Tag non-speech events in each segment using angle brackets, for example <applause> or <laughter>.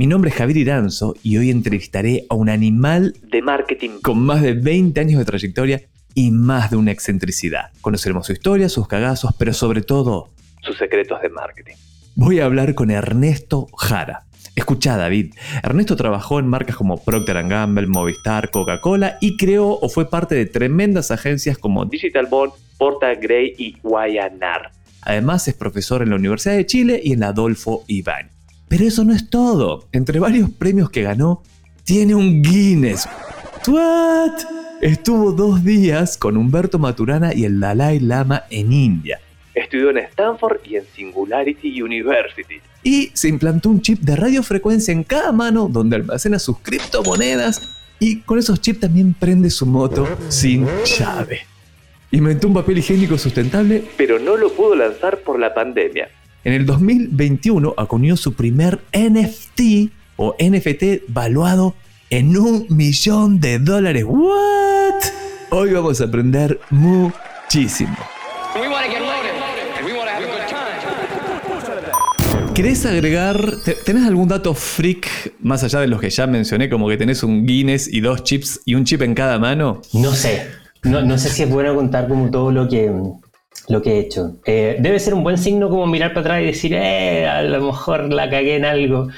Mi nombre es Javier Iranzo y hoy entrevistaré a un animal de marketing con más de 20 años de trayectoria y más de una excentricidad. Conoceremos su historia, sus cagazos, pero sobre todo sus secretos de marketing. Voy a hablar con Ernesto Jara. Escucha, David. Ernesto trabajó en marcas como Procter Gamble, Movistar, Coca-Cola y creó o fue parte de tremendas agencias como Digital Bond, Porta Gray y Guayanar. Además es profesor en la Universidad de Chile y en la Adolfo Ibáñez. Pero eso no es todo. Entre varios premios que ganó, tiene un Guinness. ¿What? Estuvo dos días con Humberto Maturana y el Dalai Lama en India. Estudió en Stanford y en Singularity University. Y se implantó un chip de radiofrecuencia en cada mano donde almacena sus criptomonedas y con esos chips también prende su moto sin llave. Inventó un papel higiénico sustentable, pero no lo pudo lanzar por la pandemia. En el 2021 acuñó su primer NFT o NFT valuado en un millón de dólares. ¿What? Hoy vamos a aprender muchísimo. ¿Querés agregar, tenés algún dato freak más allá de los que ya mencioné, como que tenés un Guinness y dos chips y un chip en cada mano? No sé, no, no sé si es bueno contar como todo lo que, lo que he hecho. Eh, debe ser un buen signo como mirar para atrás y decir, eh, a lo mejor la cagué en algo.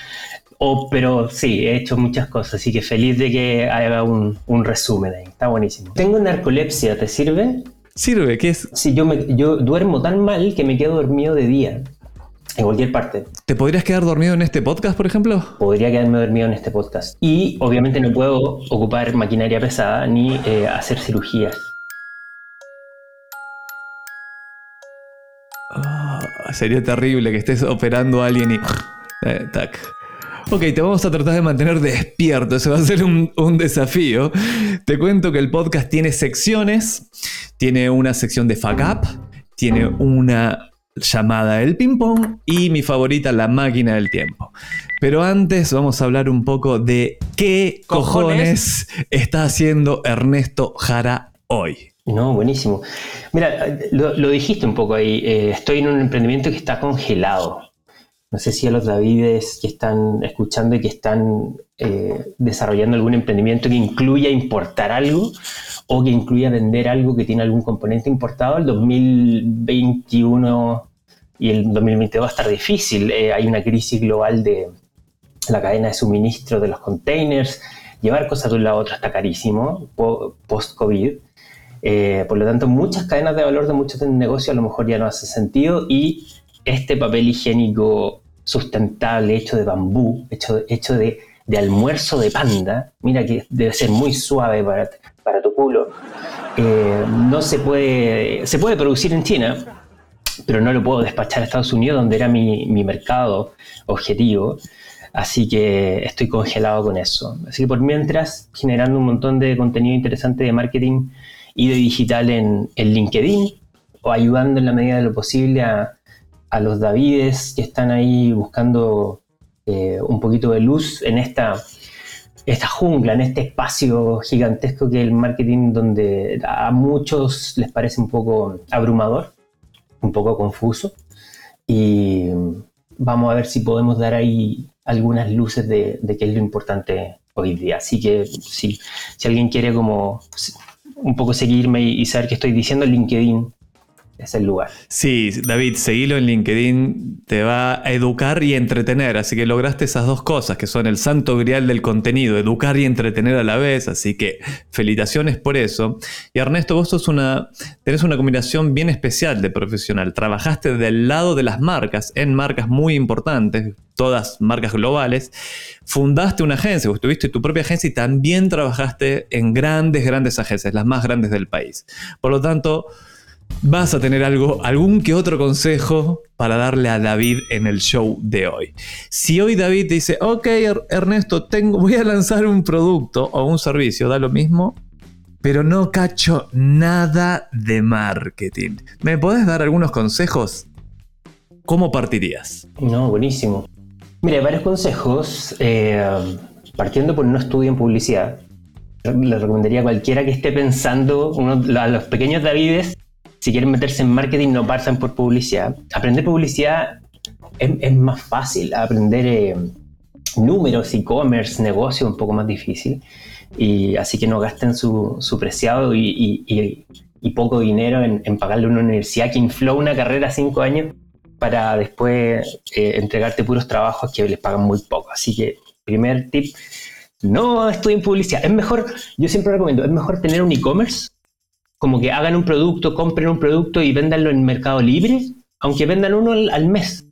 O, pero sí, he hecho muchas cosas, así que feliz de que haga un, un resumen ahí. Está buenísimo. Tengo narcolepsia, ¿te sirve? ¿Sirve? ¿Qué es? Sí, yo, me, yo duermo tan mal que me quedo dormido de día. En cualquier parte. ¿Te podrías quedar dormido en este podcast, por ejemplo? Podría quedarme dormido en este podcast. Y obviamente no puedo ocupar maquinaria pesada ni eh, hacer cirugías. Sería terrible que estés operando a alguien y... Eh, tac. Ok, te vamos a tratar de mantener despierto, eso va a ser un, desafío. Te cuento que el podcast tiene secciones, tiene una sección de fuck up, tiene una llamada El Ping Pong y mi favorita, La Máquina del Tiempo. Pero antes vamos a hablar un poco de qué cojones, está haciendo Ernesto Jara hoy. No, buenísimo. Mira, lo, dijiste un poco ahí. Eh, estoy en un emprendimiento que está congelado. No sé si a los Davides que están escuchando y que están eh, desarrollando algún emprendimiento que incluya importar algo o que incluya vender algo que tiene algún componente importado, el 2021 y el 2022 va a estar difícil. Eh, hay una crisis global de la cadena de suministro de los containers. Llevar cosas de un lado a otro está carísimo post-COVID. Eh, por lo tanto, muchas cadenas de valor de muchos negocios a lo mejor ya no hace sentido y este papel higiénico sustentable hecho de bambú, hecho, hecho de, almuerzo de panda, mira que debe ser muy suave para, para tu culo, eh, no se puede, se puede producir en China, pero no lo puedo despachar a Estados Unidos, donde era mi, mi mercado objetivo. Así que estoy congelado con eso. Así que por mientras, generando un montón de contenido interesante de marketing y de digital en, LinkedIn o ayudando en la medida de lo posible a, los Davides que están ahí buscando eh, un poquito de luz en esta, esta jungla, en este espacio gigantesco que es el marketing donde a muchos les parece un poco abrumador, un poco confuso. Y vamos a ver si podemos dar ahí algunas luces de, de qué es lo importante hoy día. Así que si, si alguien quiere como un poco seguirme y, saber qué estoy diciendo, LinkedIn es el lugar. Sí, David, seguilo en LinkedIn, te va a educar y entretener, así que lograste esas dos cosas que son el santo grial del contenido, educar y entretener a la vez, así que felicitaciones por eso. Y Ernesto, vos sos una, tenés una combinación bien especial de profesional, trabajaste del lado de las marcas, en marcas muy importantes, todas marcas globales, fundaste una agencia, vos tuviste tu propia agencia y también trabajaste en grandes, grandes agencias, las más grandes del país. Por lo tanto, vas a tener algo, algún que otro consejo para darle a David en el show de hoy. Si hoy David te dice, ok Ernesto, tengo, voy a lanzar un producto o un servicio, da lo mismo, pero no cacho nada de marketing. ¿Me podés dar algunos consejos? ¿Cómo partirías? No, buenísimo. Mira, varios consejos. Eh, partiendo por no estudio en publicidad, le recomendaría a cualquiera que esté pensando, a los pequeños Davides, si quieren meterse en marketing, no partan por publicidad. Aprender publicidad es, más fácil. Aprender eh, números, e-commerce, negocio, un poco más difícil. Y así que no gasten su, preciado y, poco dinero en, pagarle a una universidad que infló una carrera cinco años para después eh, entregarte puros trabajos que les pagan muy poco. Así que, primer tip, no estudien publicidad. Es mejor, yo siempre recomiendo, es mejor tener un e-commerce, como que hagan un producto, compren un producto y véndanlo en Mercado Libre, aunque vendan uno al, mes.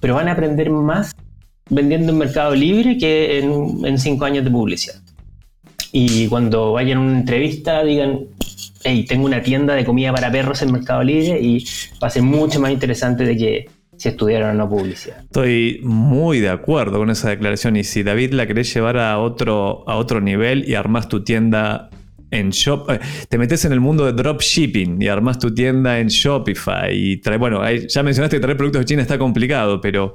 Pero van a aprender más vendiendo en Mercado Libre que en, en cinco años de publicidad y cuando vayan a una entrevista digan, hey, tengo una tienda de comida para perros en Mercado Libre y va a ser mucho más interesante de que si estudiaron o no publicidad. Estoy muy de acuerdo con esa declaración y si David la querés llevar a otro, a otro nivel y armás tu tienda en Shop, eh, te metes en el mundo de dropshipping y armas tu tienda en Shopify y trae, bueno, ya mencionaste que traer productos de China está complicado, pero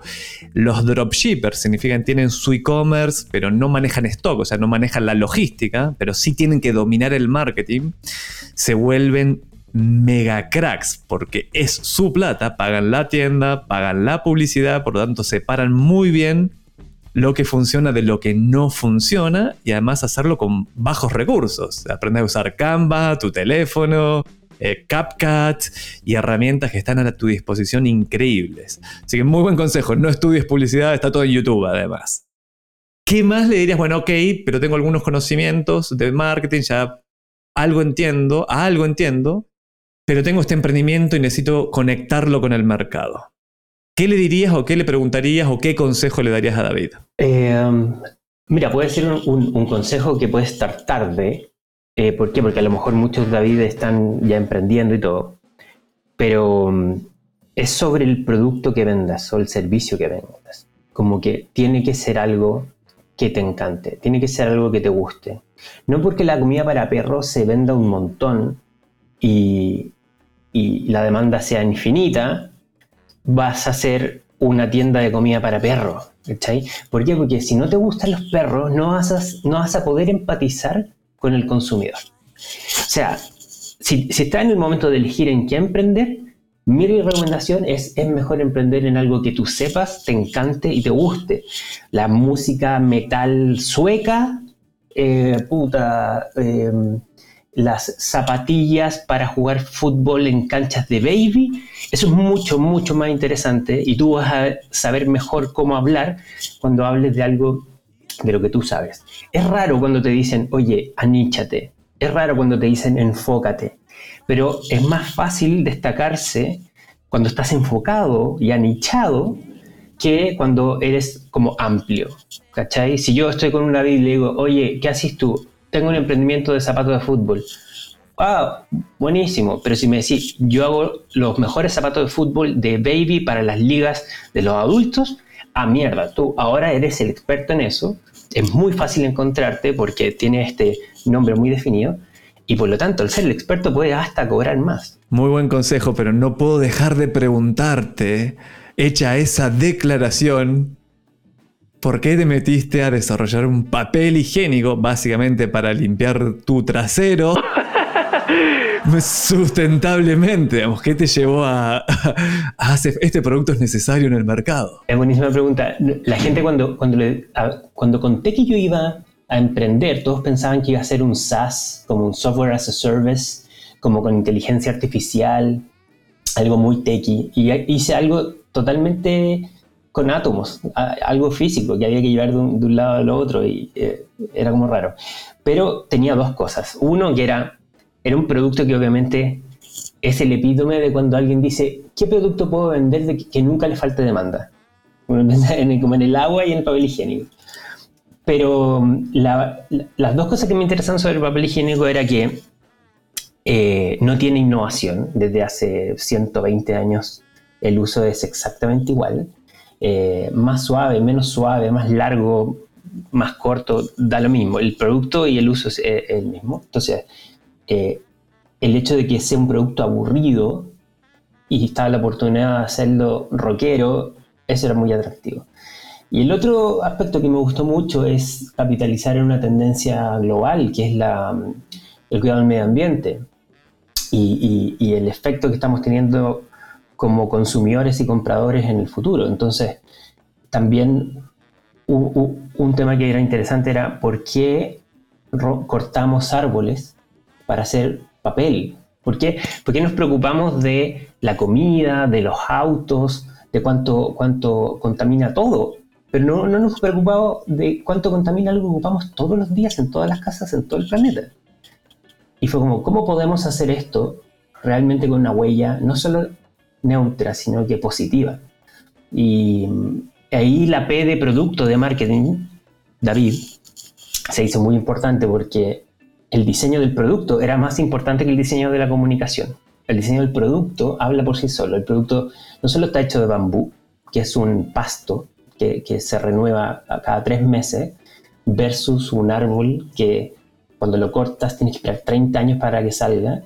los dropshippers significan tienen su e-commerce, pero no manejan stock, o sea, no manejan la logística, pero sí tienen que dominar el marketing, se vuelven mega cracks porque es su plata, pagan la tienda, pagan la publicidad, por lo tanto separan muy bien lo que funciona de lo que no funciona y además hacerlo con bajos recursos. Aprender a usar Canva, tu teléfono, eh, CapCut y herramientas que están a tu disposición increíbles. Así que muy buen consejo, no estudies publicidad, está todo en YouTube además. ¿Qué más le dirías? Bueno, ok, pero tengo algunos conocimientos de marketing, ya algo entiendo, algo entiendo, pero tengo este emprendimiento y necesito conectarlo con el mercado. ¿Qué le dirías o qué le preguntarías o qué consejo le darías a David? Eh, mira, puede ser un, consejo que puede estar tarde. Eh, ¿Por qué? Porque a lo mejor muchos David están ya emprendiendo y todo. Pero mm, es sobre el producto que vendas o el servicio que vendas. Como que tiene que ser algo que te encante, tiene que ser algo que te guste. No porque la comida para perros se venda un montón y la demanda sea infinita, vas a hacer una tienda de comida para perros. ¿cachai? ¿Por qué? Porque si no te gustan los perros, no vas a, poder empatizar con el consumidor. O sea, si, si estás en el momento de elegir en qué emprender, mi recomendación es, es mejor emprender en algo que tú sepas, te encante y te guste. La música metal sueca, eh, puta, eh, las zapatillas para jugar fútbol en canchas de baby, eso es mucho, mucho más interesante y tú vas a saber mejor cómo hablar cuando hables de algo de lo que tú sabes. Es raro cuando te dicen, oye, aníchate. Es raro cuando te dicen, enfócate. Pero es más fácil destacarse cuando estás enfocado y anichado que cuando eres como amplio. ¿Cachai? Si yo estoy con una Biblia y digo, oye, ¿qué haces tú? Tengo un emprendimiento de zapatos de fútbol. Ah, buenísimo. Pero si me decís, yo hago los mejores zapatos de fútbol de baby para las ligas de los adultos, ah, mierda, tú ahora eres el experto en eso. Es muy fácil encontrarte porque tiene este nombre muy definido. Y por lo tanto, al ser el experto puede hasta cobrar más. Muy buen consejo, pero no puedo dejar de preguntarte, hecha esa declaración, ¿Por qué te metiste a desarrollar un papel higiénico básicamente para limpiar tu trasero? <laughs> sustentablemente, ¿qué te llevó a, hacer este producto es necesario en el mercado? Es buenísima pregunta. La gente cuando, cuando, cuando conté que yo iba a emprender, todos pensaban que iba a ser un SaaS, como un software as a service, como con inteligencia artificial, algo muy techy. Y hice algo totalmente con átomos, algo físico que había que llevar de un, lado al otro y eh, era como raro. Pero tenía dos cosas. Uno que era, era un producto que obviamente es el epítome de cuando alguien dice, ¿qué producto puedo vender de que, nunca le falte demanda? <laughs> Como en el agua y en el papel higiénico. Pero las dos cosas que me interesan sobre el papel higiénico era que eh, no tiene innovación. Desde hace 120 años el uso es exactamente igual. Eh, más suave, menos suave, más largo, más corto, da lo mismo. El producto y el uso es eh, el mismo. Entonces, el hecho de que sea un producto aburrido y estaba la oportunidad de hacerlo rockero, eso era muy atractivo. Y el otro aspecto que me gustó mucho es capitalizar en una tendencia global, que es la, el cuidado del medio ambiente y, el efecto que estamos teniendo como consumidores y compradores en el futuro. Entonces, también un tema que era interesante era por qué cortamos árboles para hacer papel. ¿Por qué? Porque nos preocupamos de la comida, de los autos, de cuánto, cuánto contamina todo. Pero no, no nos preocupamos de cuánto contamina algo que ocupamos todos los días en todas las casas, en todo el planeta. Y fue como, ¿cómo podemos hacer esto realmente con una huella no solo neutra, sino que positiva? Y ahí la P de producto de marketing, David, se hizo muy importante porque el diseño del producto era más importante que el diseño de la comunicación. El diseño del producto habla por sí solo. El producto no solo está hecho de bambú, que es un pasto que, que se renueva cada tres meses, versus un árbol que cuando lo cortas tienes que esperar 30 años para que salga.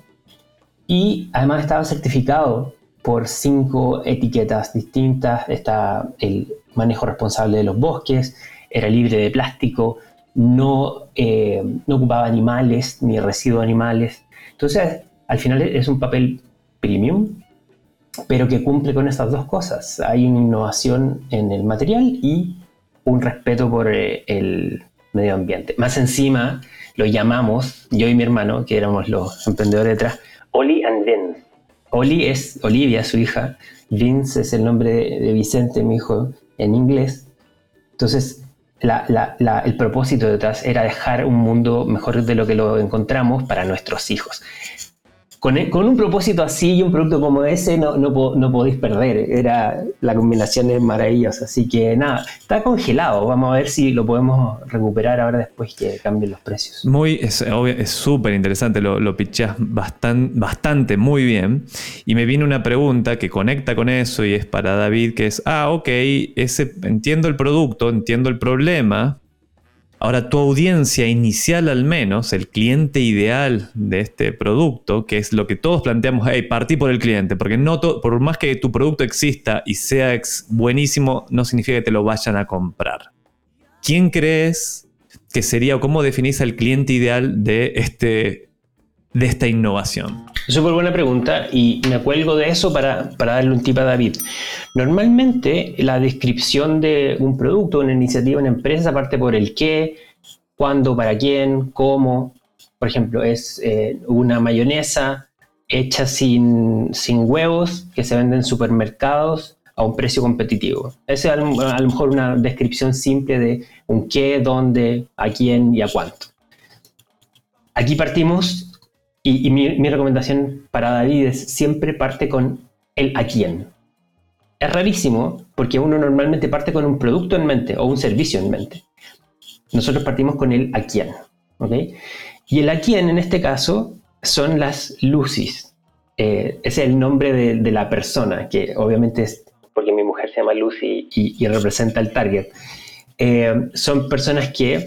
Y además estaba certificado por cinco etiquetas distintas. Está el manejo responsable de los bosques, era libre de plástico, no, eh, no ocupaba animales ni residuos animales. Entonces, al final es un papel premium, pero que cumple con estas dos cosas. Hay una innovación en el material y un respeto por eh, el medio ambiente. Más encima, lo llamamos, yo y mi hermano, que éramos los emprendedores detrás, Oli and Vince. Oli es Olivia, su hija. Vince es el nombre de Vicente, mi hijo, en inglés. Entonces, el propósito detrás era dejar un mundo mejor de lo que lo encontramos para nuestros hijos con, un propósito así y un producto como ese no, no, podéis perder. Era, la combinación es maravillosa. Así que nada, está congelado. Vamos a ver si lo podemos recuperar ahora después que cambien los precios. Muy, es súper interesante, lo, lo pichás bastante, muy bien. Y me viene una pregunta que conecta con eso y es para David, que es, ah, ok, ese, entiendo el producto, entiendo el problema, Ahora, tu audiencia inicial al menos, el cliente ideal de este producto, que es lo que todos planteamos, hey, partí por el cliente, porque no por más que tu producto exista y sea buenísimo, no significa que te lo vayan a comprar. ¿Quién crees que sería o cómo definís al cliente ideal de, este, de esta innovación? Súper buena pregunta y me cuelgo de eso para, para, darle un tip a David. Normalmente la descripción de un producto, una iniciativa, una empresa, aparte por el qué, cuándo, para quién, cómo. Por ejemplo, es eh, una mayonesa hecha sin, sin, huevos que se vende en supermercados a un precio competitivo. Esa es a lo mejor una descripción simple de un qué, dónde, a quién y a cuánto. Aquí partimos y, mi, recomendación para David es siempre parte con el a quién. Es rarísimo porque uno normalmente parte con un producto en mente o un servicio en mente. Nosotros partimos con el a quién. Y el a quién en este caso son las lucis. Eh, es el nombre de, la persona, que obviamente es porque mi mujer se llama Lucy y, representa el target. Eh, son personas que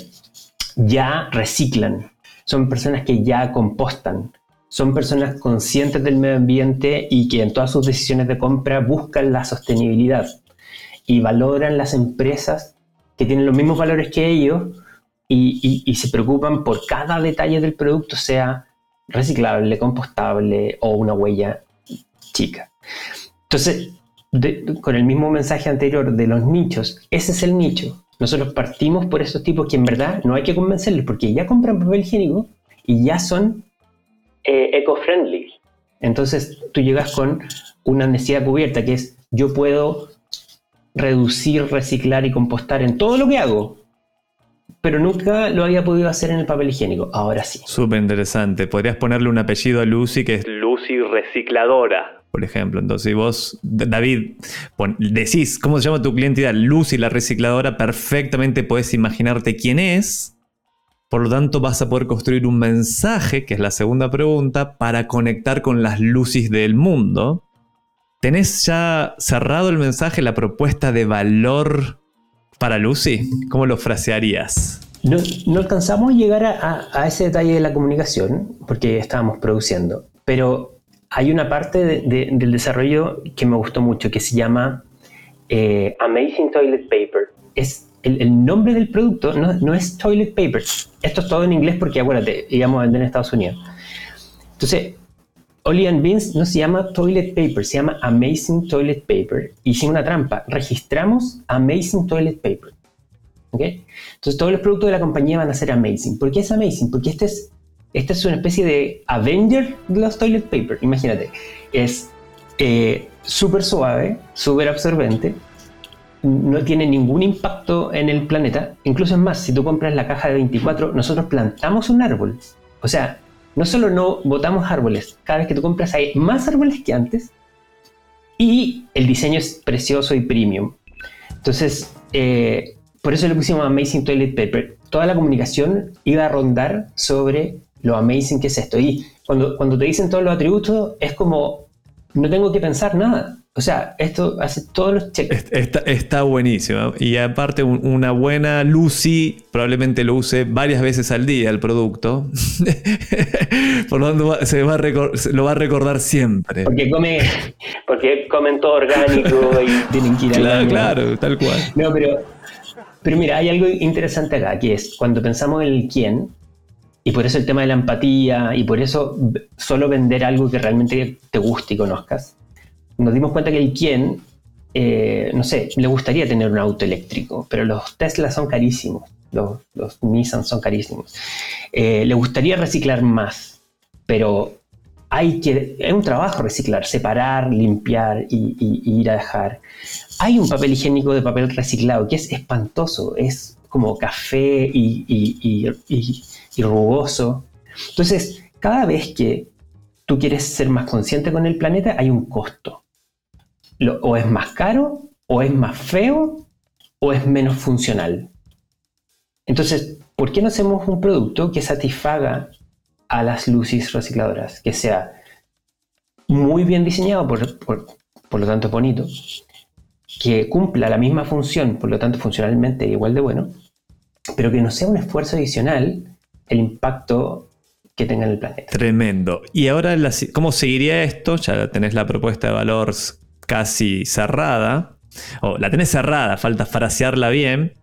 ya reciclan, son personas que ya compostan, son personas conscientes del medio ambiente y que en todas sus decisiones de compra buscan la sostenibilidad y valoran las empresas que tienen los mismos valores que ellos y, se preocupan por cada detalle del producto, sea reciclable, compostable o una huella chica. Entonces, con el mismo mensaje anterior de los nichos, ese es el nicho. Nosotros partimos por esos tipos que en verdad no hay que convencerles porque ya compran papel higiénico y ya son eh, eco-friendly. Entonces tú llegas con una necesidad cubierta que es yo puedo reducir, reciclar y compostar en todo lo que hago, pero nunca lo había podido hacer en el papel higiénico. Ahora sí. Súper interesante. Podrías ponerle un apellido a Lucy que es Lucy Recicladora por ejemplo. Entonces, si vos, David, decís, ¿cómo se llama tu cliente ideal? Lucy, la recicladora, perfectamente puedes imaginarte quién es Por lo tanto, vas a poder construir un mensaje, que es la segunda pregunta, para conectar con las luces del mundo. ¿Tenés ya cerrado el mensaje, la propuesta de valor para Lucy? ¿Cómo lo frasearías? No, alcanzamos a llegar a, ese detalle de la comunicación porque estábamos produciendo, pero hay una parte del desarrollo que me gustó mucho que se llama eh, Amazing Toilet Paper. Es el, nombre del producto no, es toilet paper. Esto es todo en inglés porque acuérdate, íbamos a vender en Estados Unidos. Entonces, Oli and Beans no se llama toilet paper, se llama Amazing Toilet Paper. Hicimos una trampa, registramos Amazing Toilet Paper. Entonces todos los productos de la compañía van a ser Amazing. ¿Por qué es Amazing? Porque este es, este es una especie de Avenger de los toilet paper. Imagínate, es eh, súper suave, súper absorbente, no tiene ningún impacto en el planeta. Incluso es más, si tú compras la caja de 24, nosotros plantamos un árbol. O sea, no solo no botamos árboles, cada vez que tú compras hay más árboles que antes y el diseño es precioso y premium. Entonces, eh, por eso le pusimos Amazing Toilet Paper. Toda la comunicación iba a rondar sobre lo amazing que es esto. Y cuando, cuando te dicen todos los atributos, es como, no tengo que pensar nada. O sea, esto hace todos los checks. Está, está buenísimo. Y aparte, una buena Lucy probablemente lo use varias veces al día el producto. <laughs> Por lo tanto, se, va lo va a recordar siempre. Porque, come, porque comen todo orgánico y <laughs> tienen que ir Claro, claro, tal cual. No, pero, pero mira, hay algo interesante acá, que es cuando pensamos en el quién, y por eso el tema de la empatía, y por eso solo vender algo que realmente te guste y conozcas nos dimos cuenta que el quién, eh, no sé, le gustaría tener un auto eléctrico, pero los Tesla son carísimos, los, Nissan son carísimos. Eh, le gustaría reciclar más, pero hay que, es un trabajo reciclar, separar, limpiar y, ir a dejar. Hay un papel higiénico de papel reciclado que es espantoso, es como café y rugoso. Entonces, cada vez que tú quieres ser más consciente con el planeta, hay un costo o es más caro, o es más feo, o es menos funcional. Entonces, ¿por qué no hacemos un producto que satisfaga a las luces recicladoras? Que sea muy bien diseñado, por, por, lo tanto bonito, que cumpla la misma función, por lo tanto funcionalmente igual de bueno, pero que no sea un esfuerzo adicional el impacto que tenga en el planeta. Tremendo. Y ahora, ¿cómo seguiría esto? Ya tenés la propuesta de valores casi cerrada, o la tenés cerrada, falta frasearla bien.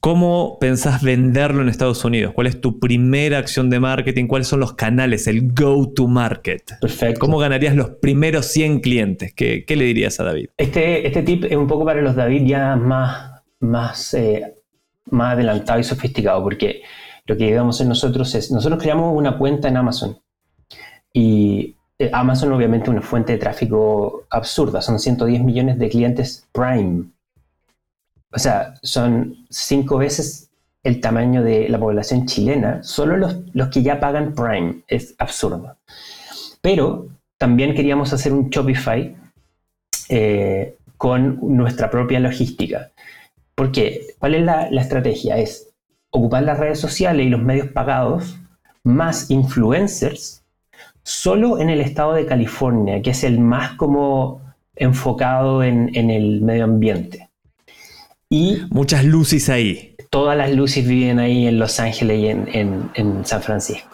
¿Cómo pensás venderlo en Estados Unidos? ¿Cuál es tu primera acción de marketing? ¿Cuáles son los canales, el go-to-market? Perfecto. ¿Cómo ganarías los primeros 100 clientes? ¿Qué, le dirías a David? Este, este tip es un poco para los David ya más, más, eh, más adelantado y sofisticado, porque lo que a hacer nosotros es, nosotros creamos una cuenta en Amazon y eh, Amazon obviamente una fuente de tráfico absurda, son 110 millones de clientes Prime. O sea, son cinco veces el tamaño de la población chilena, solo los, los que ya pagan Prime, es absurdo. Pero también queríamos hacer un Shopify eh, con nuestra propia logística. Porque, ¿cuál es la, la estrategia? Es ocupar las redes sociales y los medios pagados más influencers solo en el estado de California, que es el más como enfocado en, el medio ambiente. Y muchas luces ahí. Todas las luces viven ahí en Los Ángeles y en, San Francisco.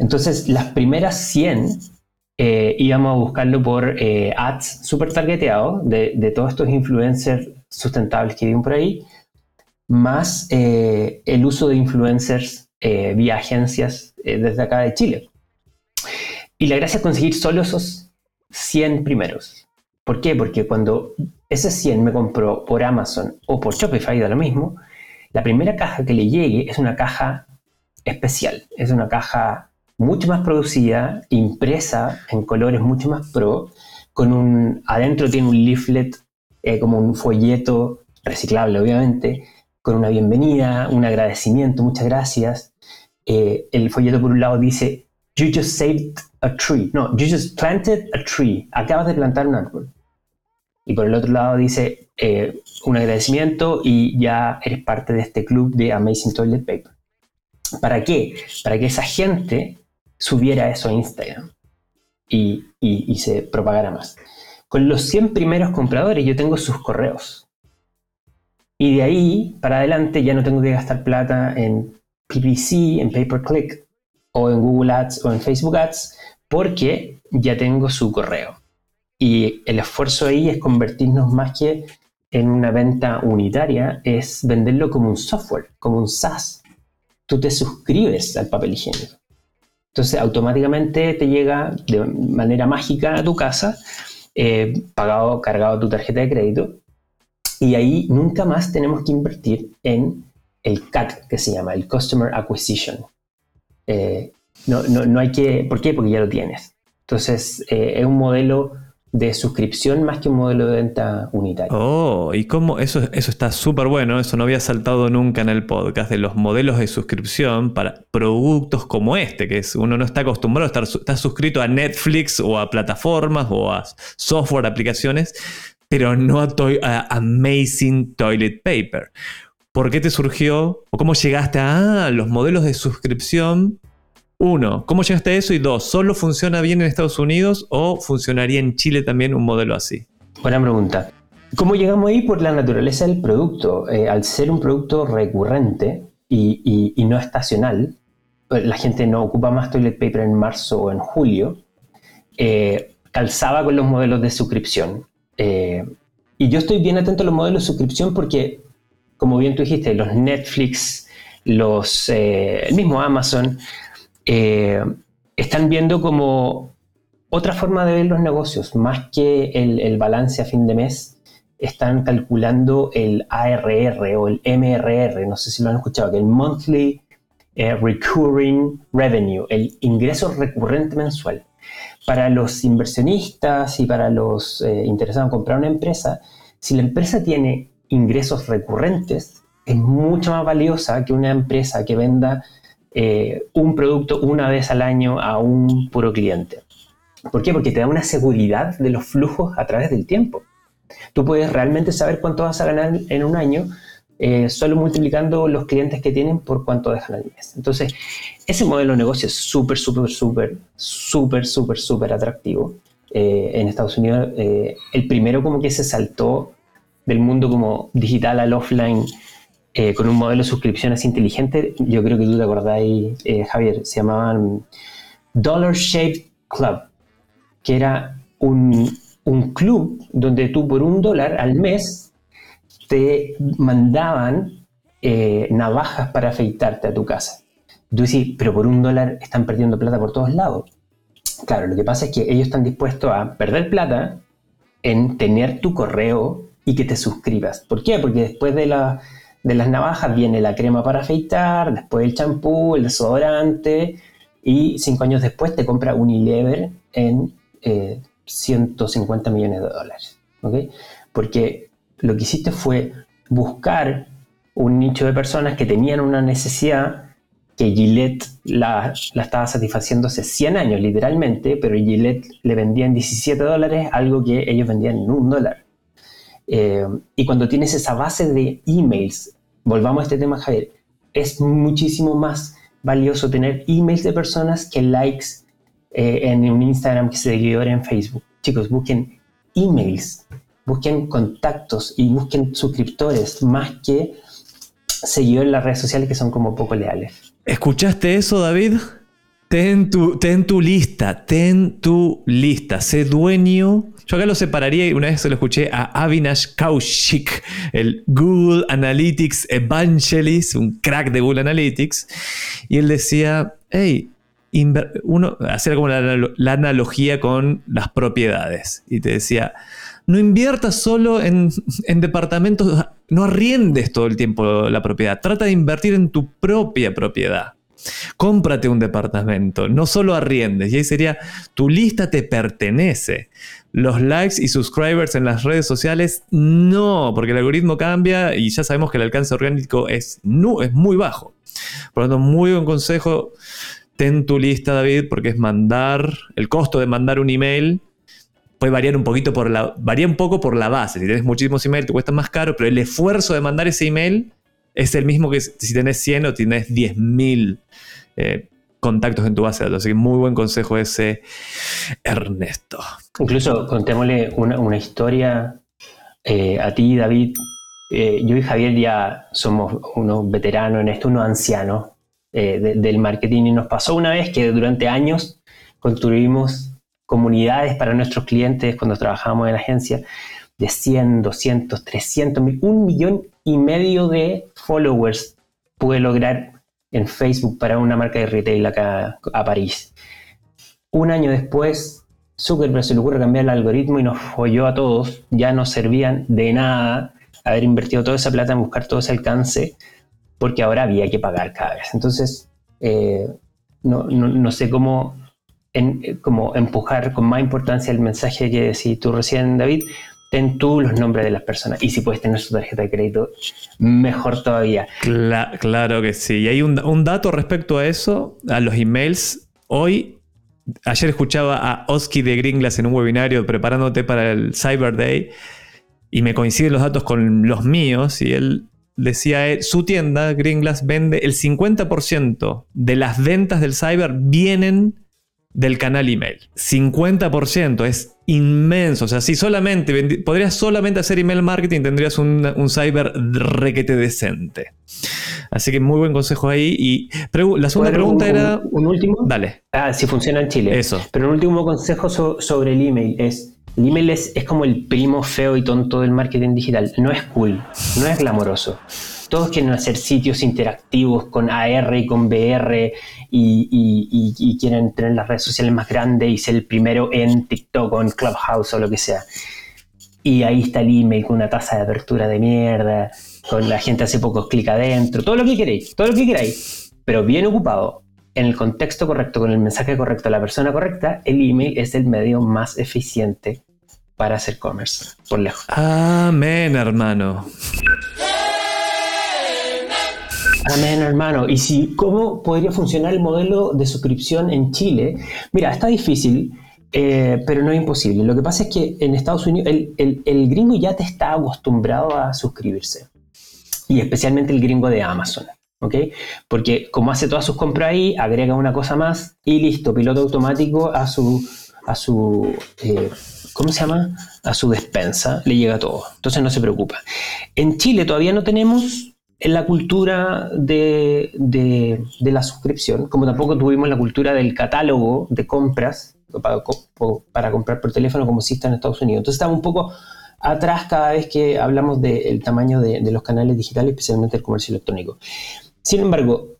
Entonces, las primeras 100 eh, íbamos a buscarlo por eh, ads super targeteados de, todos estos influencers sustentables que viven por ahí, más eh, el uso de influencers vía agencias desde acá de Chile. Y la gracia es conseguir solo esos 100 primeros. ¿Por qué? Porque cuando ese 100 me compró por Amazon o por Shopify, da lo mismo, la primera caja que le llegue es una caja especial. Es una caja mucho más producida, impresa en colores mucho más pro, con un adentro tiene un leaflet eh, como un folleto reciclable obviamente, con una bienvenida, un agradecimiento, muchas gracias. Eh, el folleto por un lado dice You just saved a tree. No, you just planted a tree. Acabas de plantar un árbol. Y por el otro lado dice eh, un agradecimiento y ya eres parte de este club de Amazing Toilet Paper. ¿Para qué? Para que esa gente subiera eso a Instagram y, y se propagara más. Con los 100 primeros compradores yo tengo sus correos. Y de ahí para adelante ya no tengo que gastar plata en PPC, en pay per click, o en Google Ads o en Facebook Ads, porque ya tengo su correo. Y el esfuerzo ahí es convertirnos más que en una venta unitaria, es venderlo como un software, como un SaaS. Tú te suscribes al papel higiénico. Entonces automáticamente te llega de manera mágica a tu casa, eh, pagado, cargado tu tarjeta de crédito, y ahí nunca más tenemos que invertir en el CAC, que se llama, el Customer Acquisition. Eh, no, no, no, hay que... ¿Por qué? Porque ya lo tienes. Entonces, eh, es un modelo de suscripción más que un modelo de venta unitario. Oh, y cómo eso, eso está súper bueno, eso no había saltado nunca en el podcast, de los modelos de suscripción para productos como este, que es uno no está acostumbrado a estar suscrito a Netflix o a plataformas o a software, aplicaciones, pero no a, Amazing Toilet Paper. ¿Por qué te surgió o cómo llegaste a los modelos de suscripción? Uno, ¿cómo llegaste a eso? Y dos, ¿solo funciona bien en Estados Unidos o funcionaría en Chile también un modelo así? Buena pregunta. ¿Cómo llegamos ahí? Por la naturaleza del producto. Eh, al ser un producto recurrente y, no estacional, la gente no ocupa más toilet paper en marzo o en julio, eh, calzaba con los modelos de suscripción. Eh, y yo estoy bien atento a los modelos de suscripción porque como bien tú dijiste, los Netflix, los, eh, el mismo Amazon, eh, están viendo como otra forma de ver los negocios, más que el, balance a fin de mes, están calculando el ARR o el MRR, no sé si lo han escuchado, que el Monthly eh, Recurring Revenue, el ingreso recurrente mensual. Para los inversionistas y para los interesados en comprar una empresa, si la empresa tiene ingresos recurrentes es mucho más valiosa que una empresa que venda eh, un producto una vez al año a un puro cliente. ¿Por qué? Porque te da una seguridad de los flujos a través del tiempo. Tú puedes realmente saber cuánto vas a ganar en un año eh, solo multiplicando los clientes que tienen por cuánto dejan al mes. Entonces, ese modelo de negocio es súper, súper, súper, súper, súper, súper atractivo. Eh, en Estados Unidos, el primero como que se saltó del mundo como digital al offline eh, con un modelo de suscripciones inteligente, yo creo que tú te acordáis, eh, Javier, se llamaban Dollar Shaped Club, que era un, club donde tú por un dólar al mes te mandaban eh, navajas para afeitarte a tu casa. Tú decís, pero por un dólar están perdiendo plata por todos lados. Claro, lo que pasa es que ellos están dispuestos a perder plata en tener tu correo y que te suscribas. ¿Por qué? Porque después de, de las navajas viene la crema para afeitar, después el champú, el desodorante y cinco años después te compra Unilever en 150 eh, millones de dólares. ¿okay? Porque lo que hiciste fue buscar un nicho de personas que tenían una necesidad que Gillette la, estaba satisfaciendo hace 100 años, literalmente, pero Gillette le vendía en 17 dólares algo que ellos vendían en un dólar. Eh, y cuando tienes esa base de emails, volvamos a este tema, Javier, es muchísimo más valioso tener emails de personas que likes eh, en un Instagram, que seguidores en Facebook. Chicos, busquen emails, busquen contactos y busquen suscriptores más que seguidores en las redes sociales que son como poco leales. ¿Escuchaste eso, David? Ten tu, ten tu lista, ten tu lista, sé dueño. Yo acá lo separaría y una vez se lo escuché a Avinash Kaushik, el Google Analytics Evangelist, un crack de Google Analytics, y él decía, hey, uno, hacer como la, la, analogía con las propiedades, y te decía, no inviertas solo en, en departamentos, no arriendes todo el tiempo la propiedad, trata de invertir en tu propia propiedad. Cómprate un departamento, no solo arriendes. Y ahí sería, tu lista te pertenece. Los likes y subscribers en las redes sociales, no, porque el algoritmo cambia y ya sabemos que el alcance orgánico es, es muy bajo. Por lo tanto, muy buen consejo, ten tu lista, David, porque es mandar, el costo de mandar un email puede variar un poquito por la, varía un poco por la base. Si tienes muchísimos emails te cuesta más caro, pero el esfuerzo de mandar ese email es el mismo que si tenés 100 o tienes 10.000 eh, contactos en tu base de datos. Así que muy buen consejo ese, Ernesto. Incluso contémosle una, historia eh, a ti, David. Eh, yo y Javier ya somos unos veteranos en esto, unos ancianos del marketing y nos pasó una vez que durante años construimos comunidades para nuestros clientes cuando trabajábamos en la agencia de 100, 200, 300 mil, un millón y medio de followers pude lograr en Facebook para una marca de retail acá a París. Un año después, Zuckerberg se le ocurre cambiar el algoritmo y nos folló a todos. Ya no servían de nada haber invertido toda esa plata en buscar todo ese alcance, porque ahora había que pagar cada vez. Entonces, eh, no, sé cómo, cómo empujar con más importancia el mensaje que decís tú recién, David, ten tú los nombres de las personas. Y si puedes tener su tarjeta de crédito, mejor todavía. claro que sí. Y hay un, dato respecto a eso, a los emails. Hoy, ayer escuchaba a Oski de Gringlas en un webinario preparándote para el Cyber Day y me coinciden los datos con los míos y él decía, eh, su tienda, Gringlas, vende el 50% de las ventas del cyber vienen del canal email. 50% es inmenso. O sea, si solamente podrías solamente hacer email marketing, tendrías un, cyber requete decente. Así que muy buen consejo ahí. Y la segunda pregunta era. Un, último. Dale. Ah, si funciona en Chile. Eso. Pero un último consejo sobre el email es. El email es, es como el primo feo y tonto del marketing digital. No es cool, no es glamoroso todos quieren hacer sitios interactivos con AR y con VR y, quieren tener las redes sociales más grandes y ser el primero en TikTok o en Clubhouse o lo que sea. Y ahí está el email con una tasa de apertura de mierda, con la gente hace pocos clic adentro, todo lo que queréis, todo lo que queráis, pero bien ocupado, en el contexto correcto, con el mensaje correcto a la persona correcta, el email es el medio más eficiente para hacer commerce, por lejos. Amén, hermano. Amén, hermano. ¿Y si cómo podría funcionar el modelo de suscripción en Chile? Mira, está difícil, eh, pero no es imposible. Lo que pasa es que en Estados Unidos el, el, gringo ya te está acostumbrado a suscribirse. Y especialmente el gringo de Amazon. ¿ok? Porque como hace todas sus compras ahí, agrega una cosa más y listo, piloto automático a su, a su eh, ¿cómo se llama? A su despensa, le llega todo. Entonces no se preocupa. En Chile todavía no tenemos en la cultura de, la suscripción, como tampoco tuvimos la cultura del catálogo de compras para, comprar por teléfono como existe en Estados Unidos. Entonces estamos un poco atrás cada vez que hablamos del tamaño de, de los canales digitales, especialmente el comercio electrónico. Sin embargo,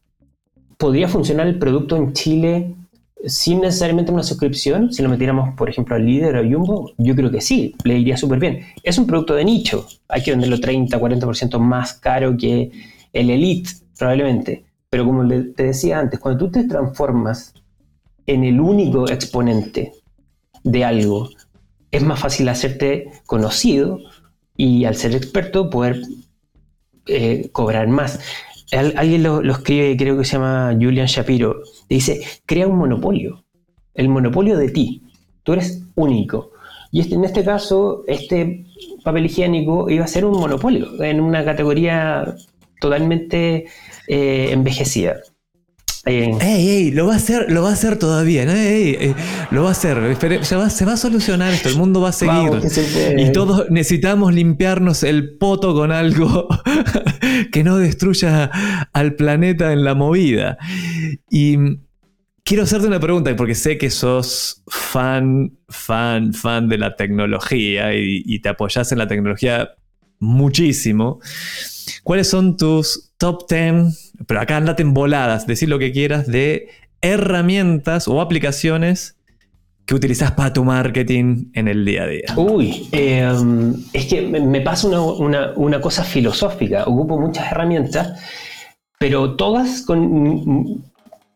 ¿podría funcionar el producto en Chile sin necesariamente una suscripción, si lo metiéramos, por ejemplo, al líder o Jumbo, yo creo que sí, le iría súper bien. Es un producto de nicho, hay que venderlo 30, 40% más caro que el Elite, probablemente. Pero como te decía antes, cuando tú te transformas en el único exponente de algo, es más fácil hacerte conocido y al ser experto poder eh, cobrar más alguien lo, escribe, creo que se llama Julian Shapiro, dice, crea un monopolio, el monopolio de ti, tú eres único. Y este, en este caso, este papel higiénico iba a ser un monopolio en una categoría totalmente eh, envejecida. Ey, ey, lo va a hacer, lo va a hacer todavía, ¿no? Lo va a hacer. se, va, a solucionar esto, el mundo va a seguir. y todos necesitamos limpiarnos el poto con algo <laughs> que no destruya al planeta en la movida. Y quiero hacerte una pregunta, porque sé que sos fan, fan, fan de la tecnología y, y te apoyas en la tecnología muchísimo. ¿Cuáles son tus top 10, pero acá andate en voladas, decir lo que quieras, de herramientas o aplicaciones que utilizas para tu marketing en el día a día? Uy, em, es que me pasa una, cosa filosófica. Ocupo muchas herramientas, pero todas con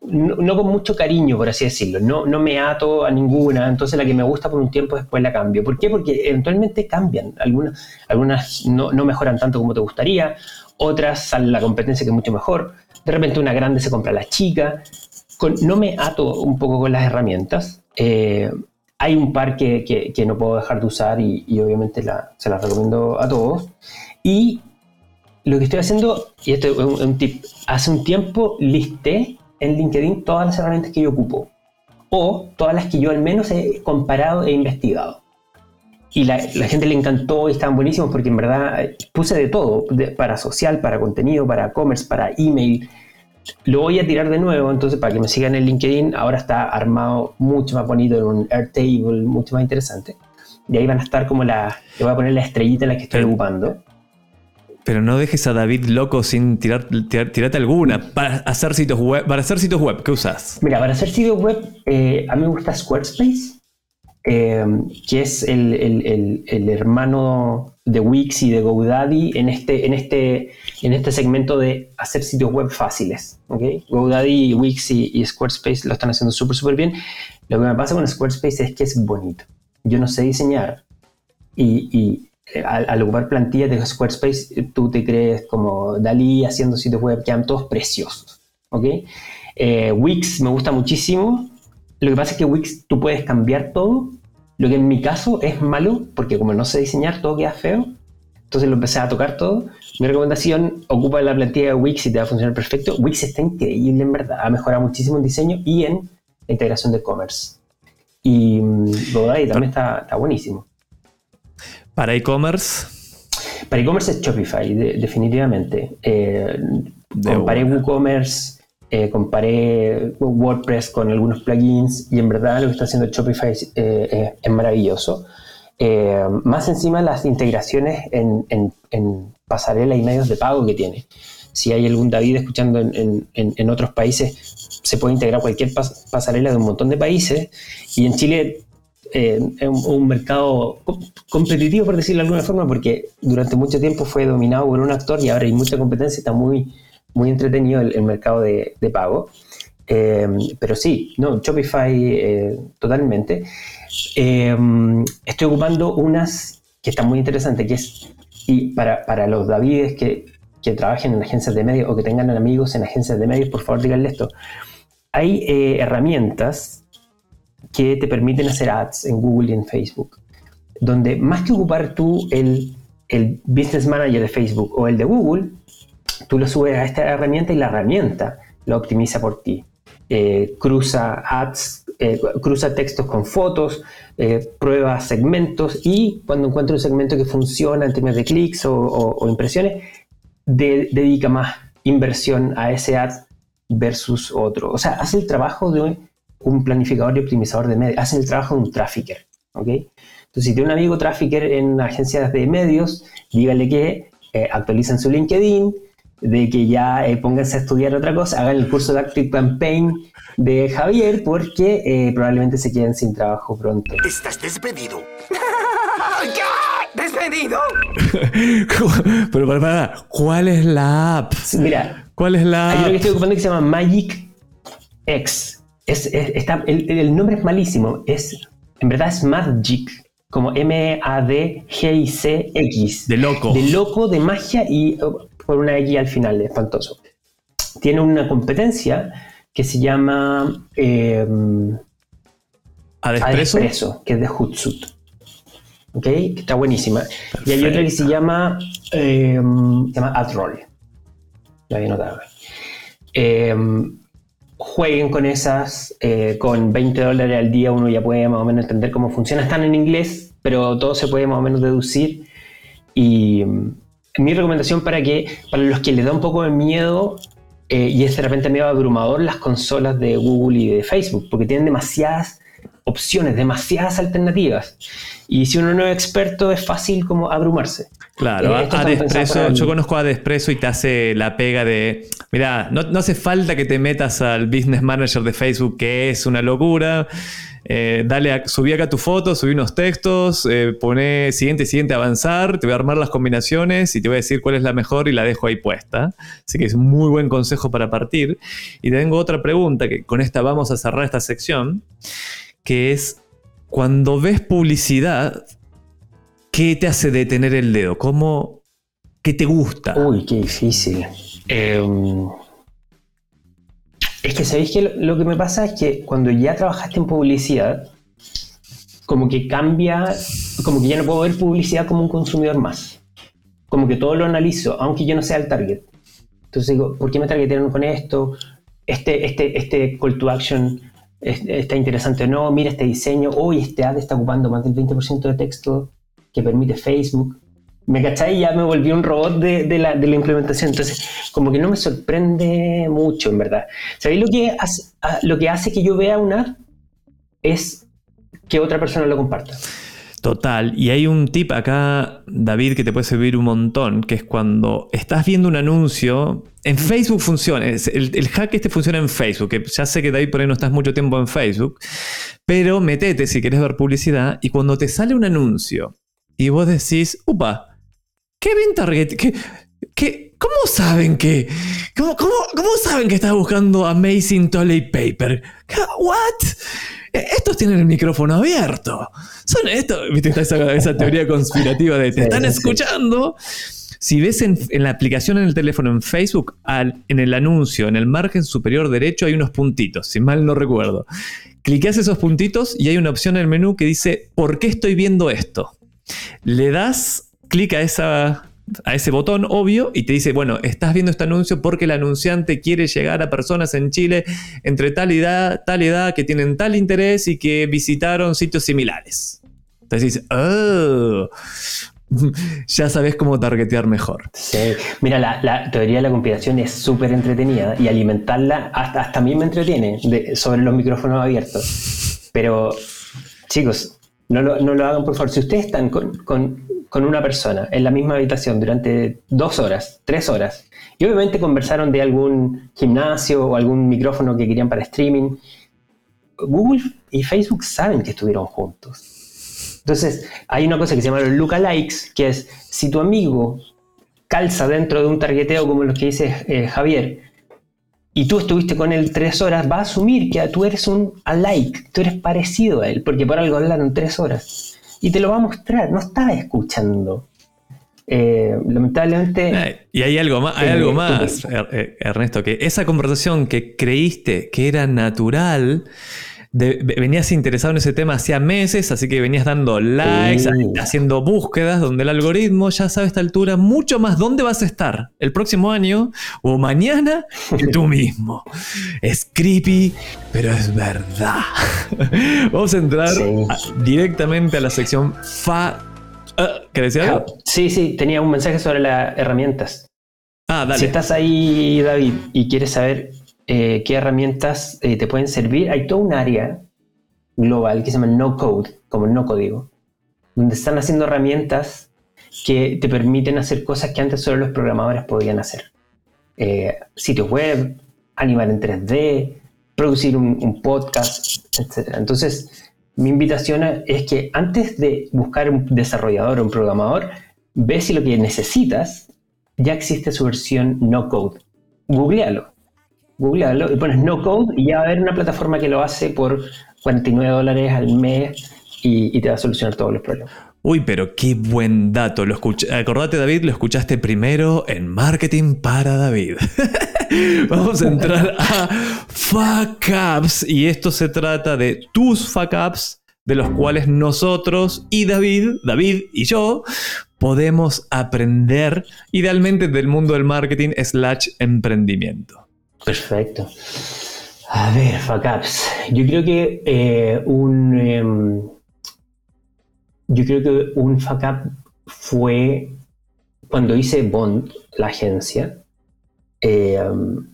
no, con mucho cariño, por así decirlo. No, no me ato a ninguna, entonces la que me gusta por un tiempo después la cambio. ¿Por qué? Porque eventualmente cambian. Algunas, algunas no, mejoran tanto como te gustaría, otras sale la competencia que es mucho mejor. De repente una grande se compra la chica. no me ato un poco con las herramientas. Eh, hay un par que, no puedo dejar de usar y, obviamente se las recomiendo a todos. Y lo que estoy haciendo, y esto es un, un tip, hace un tiempo listé en LinkedIn todas las herramientas que yo ocupo o todas las que yo al menos he comparado e investigado. Y la, la gente le encantó y estaban buenísimos porque en verdad puse de todo, de- para social, para contenido, para commerce, para email. Lo voy a tirar de nuevo, entonces para que me sigan en LinkedIn, ahora está armado mucho más bonito en un Airtable, mucho más interesante. Y ahí van a estar como la, le voy a poner la estrellita en la que estoy Pero- ocupando. Pero no dejes a David loco sin tirar, tirar- tirarte alguna. Para hacer sitios web, para hacer sitios web, ¿qué usas? Mira, para hacer sitios web, eh, a mí me gusta Squarespace, eh, que es el, el- el- el hermano de Wix y de GoDaddy en este, en este, en este segmento de hacer sitios web fáciles. ¿ok? GoDaddy, Wix y, y Squarespace lo están haciendo súper, súper bien. Lo que me pasa con Squarespace es que es bonito. Yo no sé diseñar y, y, eh, al, al ocupar plantillas de Squarespace, eh, tú te crees como Dalí haciendo sitios web, quedan todos preciosos. ¿ok? Eh, Wix me gusta muchísimo. Lo que pasa es que Wix tú puedes cambiar todo. Lo que en mi caso es malo, porque como no sé diseñar, todo queda feo. Entonces lo empecé a tocar todo. Mi recomendación, ocupa la plantilla de Wix y te va a funcionar perfecto. Wix está increíble en verdad. Ha mejorado muchísimo en diseño y en la integración de commerce. Y mm, GoDaddy también está, está buenísimo. Para e-commerce, Para e-commerce es Shopify, de- definitivamente. Eh, De comparé. WooCommerce, eh, comparé WordPress con algunos plugins y en verdad lo que está haciendo Shopify es, eh, maravilloso. Eh, más encima las integraciones en, en- en pasarela y medios de pago que tiene. Si hay algún David escuchando en, en- otros países, se puede integrar cualquier pas- pasarela de un montón de países y en Chile eh, un, un mercado com- competitivo, por decirlo de alguna forma, porque durante mucho tiempo fue dominado por un actor y ahora hay mucha competencia, está muy, muy entretenido el, el mercado de, de pago. Eh, pero sí, no, Shopify eh, totalmente. Eh, estoy ocupando unas que están muy interesantes, que es, y para, para los Davides que, que trabajen en agencias de medios o que tengan amigos en agencias de medios, por favor díganle esto. Hay eh, herramientas que te permiten hacer ads en Google y en Facebook, donde más que ocupar tú el, el Business Manager de Facebook o el de Google, tú lo subes a esta herramienta y la herramienta lo optimiza por ti. Eh, cruza ads, eh, cruza textos con fotos, eh, prueba segmentos y cuando encuentra un segmento que funciona en términos de clics o, impresiones, de- dedica más inversión a ese ad versus otro. O sea, hace el trabajo de un planificador y optimizador de medios, hace el trabajo de un trafficker. ¿ok? Entonces, si tiene un amigo trafficker en agencias de medios, dígale que eh, actualicen su LinkedIn, de que ya eh, pónganse a estudiar otra cosa, hagan el curso de Active Campaign de Javier, porque eh, probablemente se queden sin trabajo pronto. Estás despedido. <laughs> ¿Qué? ¿Despedido? <laughs> pero para, para, ¿cuál es la app? Mira, ¿Cuál es la hay uno app? que estoy ocupando que se llama Magic X. Es, es- está, el, el nombre es malísimo. Es, en verdad es Magic, como M-A-D-G-I-C-X. De loco. De loco, de magia y por una X al final, espantoso. Tiene una competencia que se llama eh, ¿Adespresso? Adespresso, que es de Hootsuite. ¿Ok? Que está buenísima. Y hay otra que se llama, eh, se llama AdRoll. La había notado. Eh, jueguen con esas. eh, con 20 dólares al día uno ya puede más o menos entender cómo funciona. Están en inglés, pero todo se puede más o menos deducir. Y mi recomendación para que, para los que les da un poco de miedo eh, y es de repente medio abrumador las consolas de Google y de Facebook, porque tienen demasiadas opciones, demasiadas alternativas. Y si uno no es experto, es fácil como abrumarse. Claro, Eh, yo conozco a Adespresso y te hace la pega de, mira, no, no hace falta que te metas al Business Manager de Facebook, que es una locura. Eh, dale, a- subí acá tu foto, subí unos textos, eh, pone siguiente, siguiente, avanzar, te voy a armar las combinaciones y te voy a decir cuál es la mejor y la dejo ahí puesta. Así que es un muy buen consejo para partir. Y tengo otra pregunta, que con esta vamos a cerrar esta sección, que es, cuando ves publicidad, ¿qué te hace detener el dedo? ¿Cómo, ¿Qué te gusta? Uy, qué difícil. Eh, es que sabéis que lo, que me pasa es que cuando ya trabajaste en publicidad, como que cambia, como que ya no puedo ver publicidad como un consumidor más. Como como que todo lo analizo, aunque yo no sea el target. Entonces digo, ¿por qué me targetearon con esto? Este, este, este call to action está interesante o no, mira este diseño, hoy este ad está ocupando más del 20% de texto que permite Facebook. ¿Me cachai? Ya me volví un robot de, la, de, la, implementación. Entonces, como que no me sorprende mucho, en verdad. ¿Sabéis lo que hace, lo que hace que yo vea una Es que otra persona lo comparta. Total, y hay un tip acá, David, que te puede servir un montón, que es cuando estás viendo un anuncio, en Facebook funciona, el, hack este funciona en Facebook, que ya sé que David por ahí no estás mucho tiempo en Facebook, pero metete si quieres ver publicidad y cuando te sale un anuncio y vos decís, upa, qué bien target, qué, ¿cómo saben que, cómo, cómo, cómo saben que estás buscando Amazing Toilet Paper? ¿What? Estos tienen el micrófono abierto. Son estos, ¿viste? Esa, esa teoría conspirativa de te están escuchando. Si ves en, la aplicación en el teléfono en Facebook, en el anuncio, en el margen superior derecho hay unos puntitos, si mal no recuerdo. Cliqueas esos puntitos y hay una opción en el menú que dice ¿Por qué estoy viendo esto? Le das clic a esa a ese botón obvio y te dice, bueno, estás viendo este anuncio porque el anunciante quiere llegar a personas en Chile entre tal edad, tal edad, que tienen tal interés y que visitaron sitios similares. Entonces dices, oh, <laughs> ya sabes cómo targetear mejor. Sí, mira, la, teoría de la conspiración es súper entretenida y alimentarla hasta, hasta a mí me entretiene sobre los micrófonos abiertos. Pero, chicos, no lo, hagan por favor. Si ustedes están con una persona en la misma habitación durante dos horas, tres horas, y obviamente conversaron de algún gimnasio o algún micrófono que querían para streaming, Google y Facebook saben que estuvieron juntos. Entonces, hay una cosa que se llama los lookalikes, que es si tu amigo calza dentro de un targeteo como los que dice eh, Javier, y tú estuviste con él tres horas, va a asumir que tú eres un alike, tú eres parecido a él, porque por algo hablaron tres horas y te lo va a mostrar, no está escuchando. Eh, lamentablemente. Y hay algo más, hay algo más eh, Ernesto, que esa conversación que creíste que era natural venías interesado en ese tema hacía meses, así que venías dando likes, haciendo búsquedas, donde el algoritmo ya sabe a esta altura mucho más dónde vas a estar el próximo año o mañana que tú mismo. Es creepy, pero es verdad. <laughs> Vamos a entrar directamente a la sección fa. Ah, ¿Qué decía? Sí, sí, tenía un mensaje sobre las herramientas. Ah, dale. Si estás ahí, David, y quieres saber eh, qué herramientas eh, te pueden servir. Hay todo un área global que se llama no code, como no código, donde están haciendo herramientas que te permiten hacer cosas que antes solo los programadores podían hacer. Eh, sitios web, animar en 3D, producir un, podcast, etc. Entonces, mi invitación es que antes de buscar un desarrollador o un programador, ve si lo que necesitas ya existe su versión no code. Googlealo googlealo y pones no code y ya va a haber una plataforma que lo hace por 49 dólares al mes y, te va a solucionar todos los problemas. Uy, pero qué buen dato. Lo Acordate, David, lo escuchaste primero en Marketing para David. <laughs> Vamos a entrar a fuck ups. Y esto se trata de tus fuck ups, de los cuales nosotros y David, David y yo, podemos aprender idealmente del mundo del marketing slash emprendimiento. Perfecto. A ver, fuck-ups. Yo creo que eh, un. Em, yo creo que un fuck-up fue cuando hice Bond, la agencia. Em,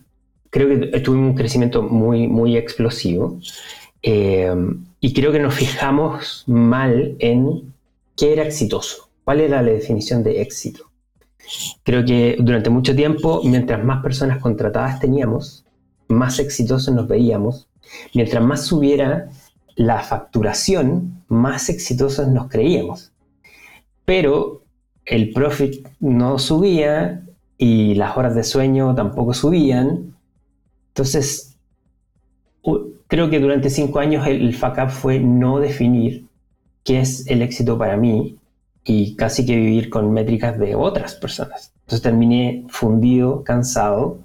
creo que tuvimos un crecimiento muy, muy explosivo. Em, y creo que nos fijamos mal en qué era exitoso. ¿Cuál era la definición de éxito? Creo que durante mucho tiempo, mientras más personas contratadas teníamos, más exitosos nos veíamos. Mientras más subiera la facturación, más exitosos nos creíamos. Pero el profit no subía y las horas de sueño tampoco subían. Entonces, creo que durante cinco años el, el fuck up fue no definir qué es el éxito para mí y casi que vivir con métricas de otras personas. Entonces terminé fundido, cansado,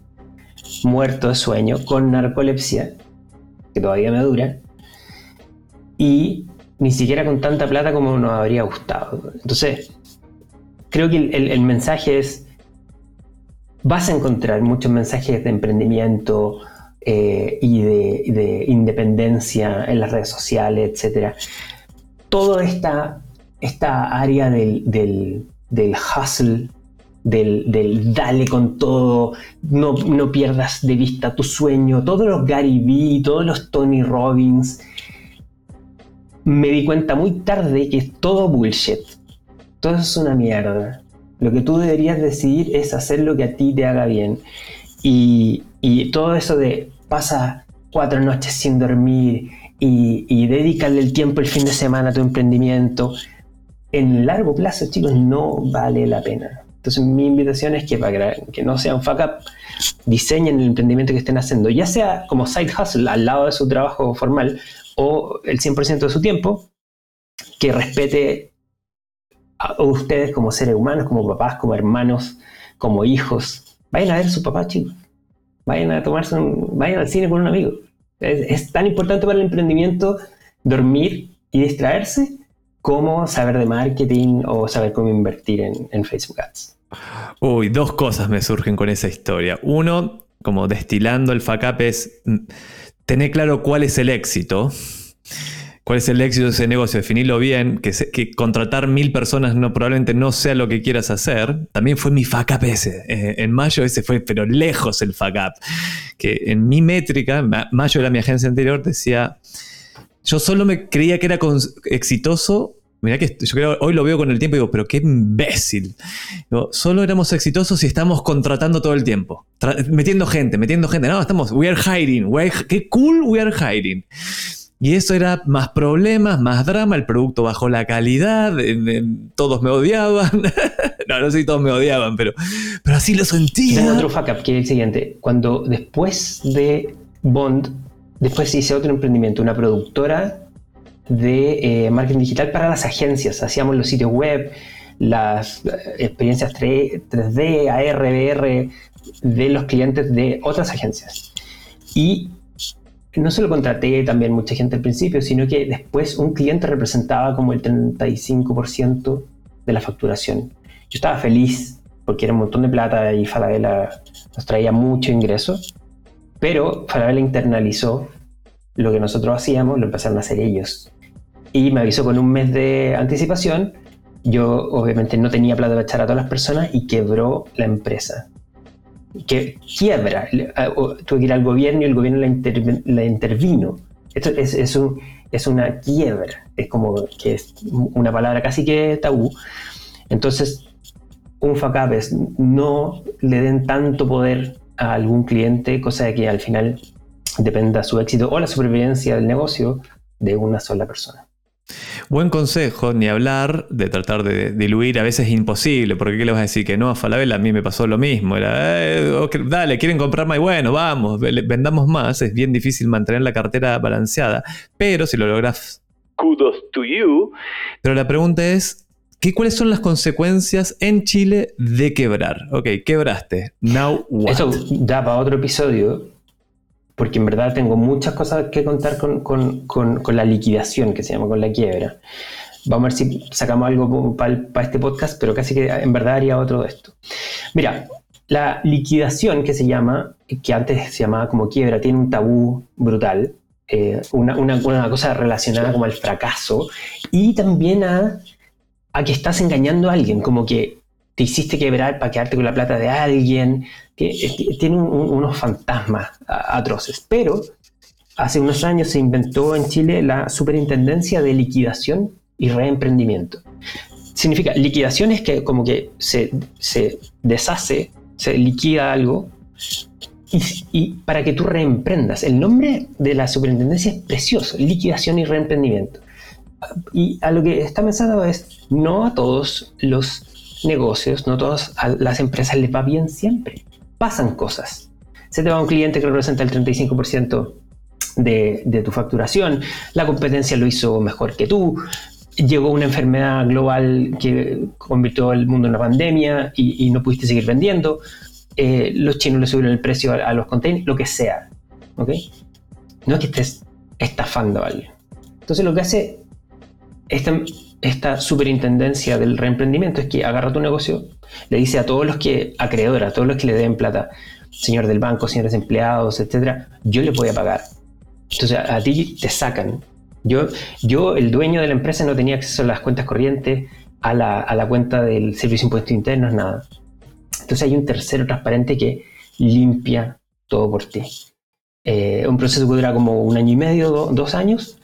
muerto de sueño, con narcolepsia, que todavía me dura, y ni siquiera con tanta plata como nos habría gustado. Entonces, creo que el, mensaje es, vas a encontrar muchos mensajes de emprendimiento eh, y de, independencia en las redes sociales, etc. Toda esta, esta área del, del, hustle, del, dale con todo, no, no, pierdas de vista tu sueño, todos los Gary Vee, todos los Tony Robbins, me di cuenta muy tarde que es todo bullshit. Todo es una mierda. Lo que tú deberías decidir es hacer lo que a ti te haga bien. Y, todo eso de pasa cuatro noches sin dormir y, y dedícale el tiempo el fin de semana a tu emprendimiento, en largo plazo, chicos, no vale la pena. Entonces mi invitación es que para que no sean fuck up, diseñen el emprendimiento que estén haciendo, ya sea como side hustle al lado de su trabajo formal o el 100% de su tiempo, que respete a ustedes como seres humanos, como papás, como hermanos, como hijos. Vayan a ver a su papá, chicos. Vayan a tomarse un, vayan al cine con un amigo. Es, tan importante para el emprendimiento dormir y distraerse como saber de marketing o saber cómo invertir en, Facebook Ads. Uy, dos cosas me surgen con esa historia. Uno, como destilando el FACAP es mm, tener claro cuál es el éxito. ¿Cuál es el éxito de ese negocio? Definirlo bien, que, contratar mil personas probablemente no sea lo que quieras hacer. También fue mi fuck ese. Eh, en mayo ese fue, pero lejos el fuck Que en mi métrica, mayo era mi agencia anterior, decía, yo solo me creía que era exitoso Mirá que yo creo, hoy lo veo con el tiempo y digo, pero qué imbécil. solo éramos exitosos si estamos contratando todo el tiempo. metiendo gente, metiendo gente. No, estamos, we are hiring. qué cool we are hiring. Y eso era más problemas, más drama, el producto bajó la calidad, todos me odiaban. <laughs> no, no sé si todos me odiaban, pero, pero así lo sentía. Tengo otro fuck up que es el siguiente. Cuando después de Bond, después hice otro emprendimiento, una productora de eh, marketing digital para las agencias. Hacíamos los sitios web, las eh, experiencias 3, d AR, VR de los clientes de otras agencias. Y no solo contraté también mucha gente al principio, sino que después un cliente representaba como el 35% de la facturación. Yo estaba feliz porque era un montón de plata y Falabella nos traía mucho ingreso, pero Falabella internalizó lo que nosotros hacíamos, lo empezaron a hacer ellos y me avisó con un mes de anticipación. Yo obviamente no tenía plata para echar a todas las personas y quebró la empresa. Que quiebra. Tuve que ir al gobierno y el gobierno la, intervino. Esto es, es, un, es una quiebra. Es como que es una palabra casi que tabú. Entonces, un FACAP es no le den tanto poder a algún cliente, cosa de que al final dependa su éxito o la supervivencia del negocio de una sola persona. Buen consejo, ni hablar de tratar de diluir, a veces es imposible, porque ¿qué le vas a decir que no a Falabella? A mí me pasó lo mismo, era, eh, dale, quieren comprar más, bueno, vamos, vendamos más, es bien difícil mantener la cartera balanceada, pero si lo logras, kudos to you. Pero la pregunta es, ¿qué, ¿cuáles son las consecuencias en Chile de quebrar? Ok, quebraste, now what? Eso da para otro episodio, porque en verdad tengo muchas cosas que contar con, la liquidación, que se llama con la quiebra. Vamos a ver si sacamos algo para este podcast, pero casi que en verdad haría otro de esto. Mira, la liquidación que se llama, que antes se llamaba como quiebra, tiene un tabú brutal, eh, una, cosa relacionada como al fracaso y también a, a que estás engañando a alguien, como que te hiciste quebrar para quedarte con la plata de alguien, tiene unos fantasmas atroces. Pero hace unos años se inventó en Chile la Superintendencia de Liquidación y Reemprendimiento. Significa, liquidación es que como que se, deshace, se liquida algo y, y, para que tú reemprendas. El nombre de la superintendencia es precioso, liquidación y reemprendimiento. Y a lo que está pensando es, no a todos los negocios, no todas las empresas les va bien siempre. Pasan cosas. Se te va un cliente que representa el 35% de, de tu facturación, la competencia lo hizo mejor que tú, llegó una enfermedad global que convirtió el mundo en una pandemia y, no pudiste seguir vendiendo, eh, los chinos le subieron el precio a, los containers, lo que sea. No es que estés estafando a alguien. Entonces lo que hace esta, esta superintendencia del reemprendimiento es que agarra tu negocio, le dice a todos los que, acreedores, a todos los que le den plata, señor del banco, señores empleados, etcétera, yo le voy a pagar. Entonces a, ti te sacan. Yo, yo, el dueño de la empresa, no tenía acceso a las cuentas corrientes, a la, a la cuenta del Servicio de Impuestos Internos, nada. Entonces hay un tercero transparente que limpia todo por ti. Eh, un proceso que dura como un año y medio, dos años,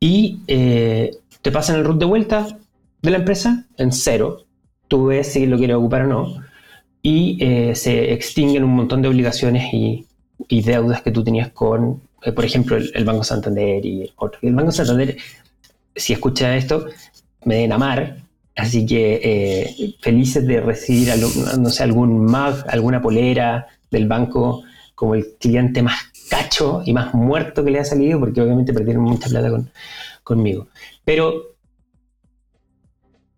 y eh, te pasan el root de vuelta de la empresa en cero. Tú ves si lo quieres ocupar o no. Y eh, se extinguen un montón de obligaciones y, deudas que tú tenías con, eh, por ejemplo, el, Banco Santander y otro. El Banco Santander, si escucha esto, me den amar. Así que eh, felices de recibir, no sé, algún mag, alguna polera del banco como el cliente más cacho y más muerto que le ha salido, porque obviamente perdieron mucha plata con, conmigo. Pero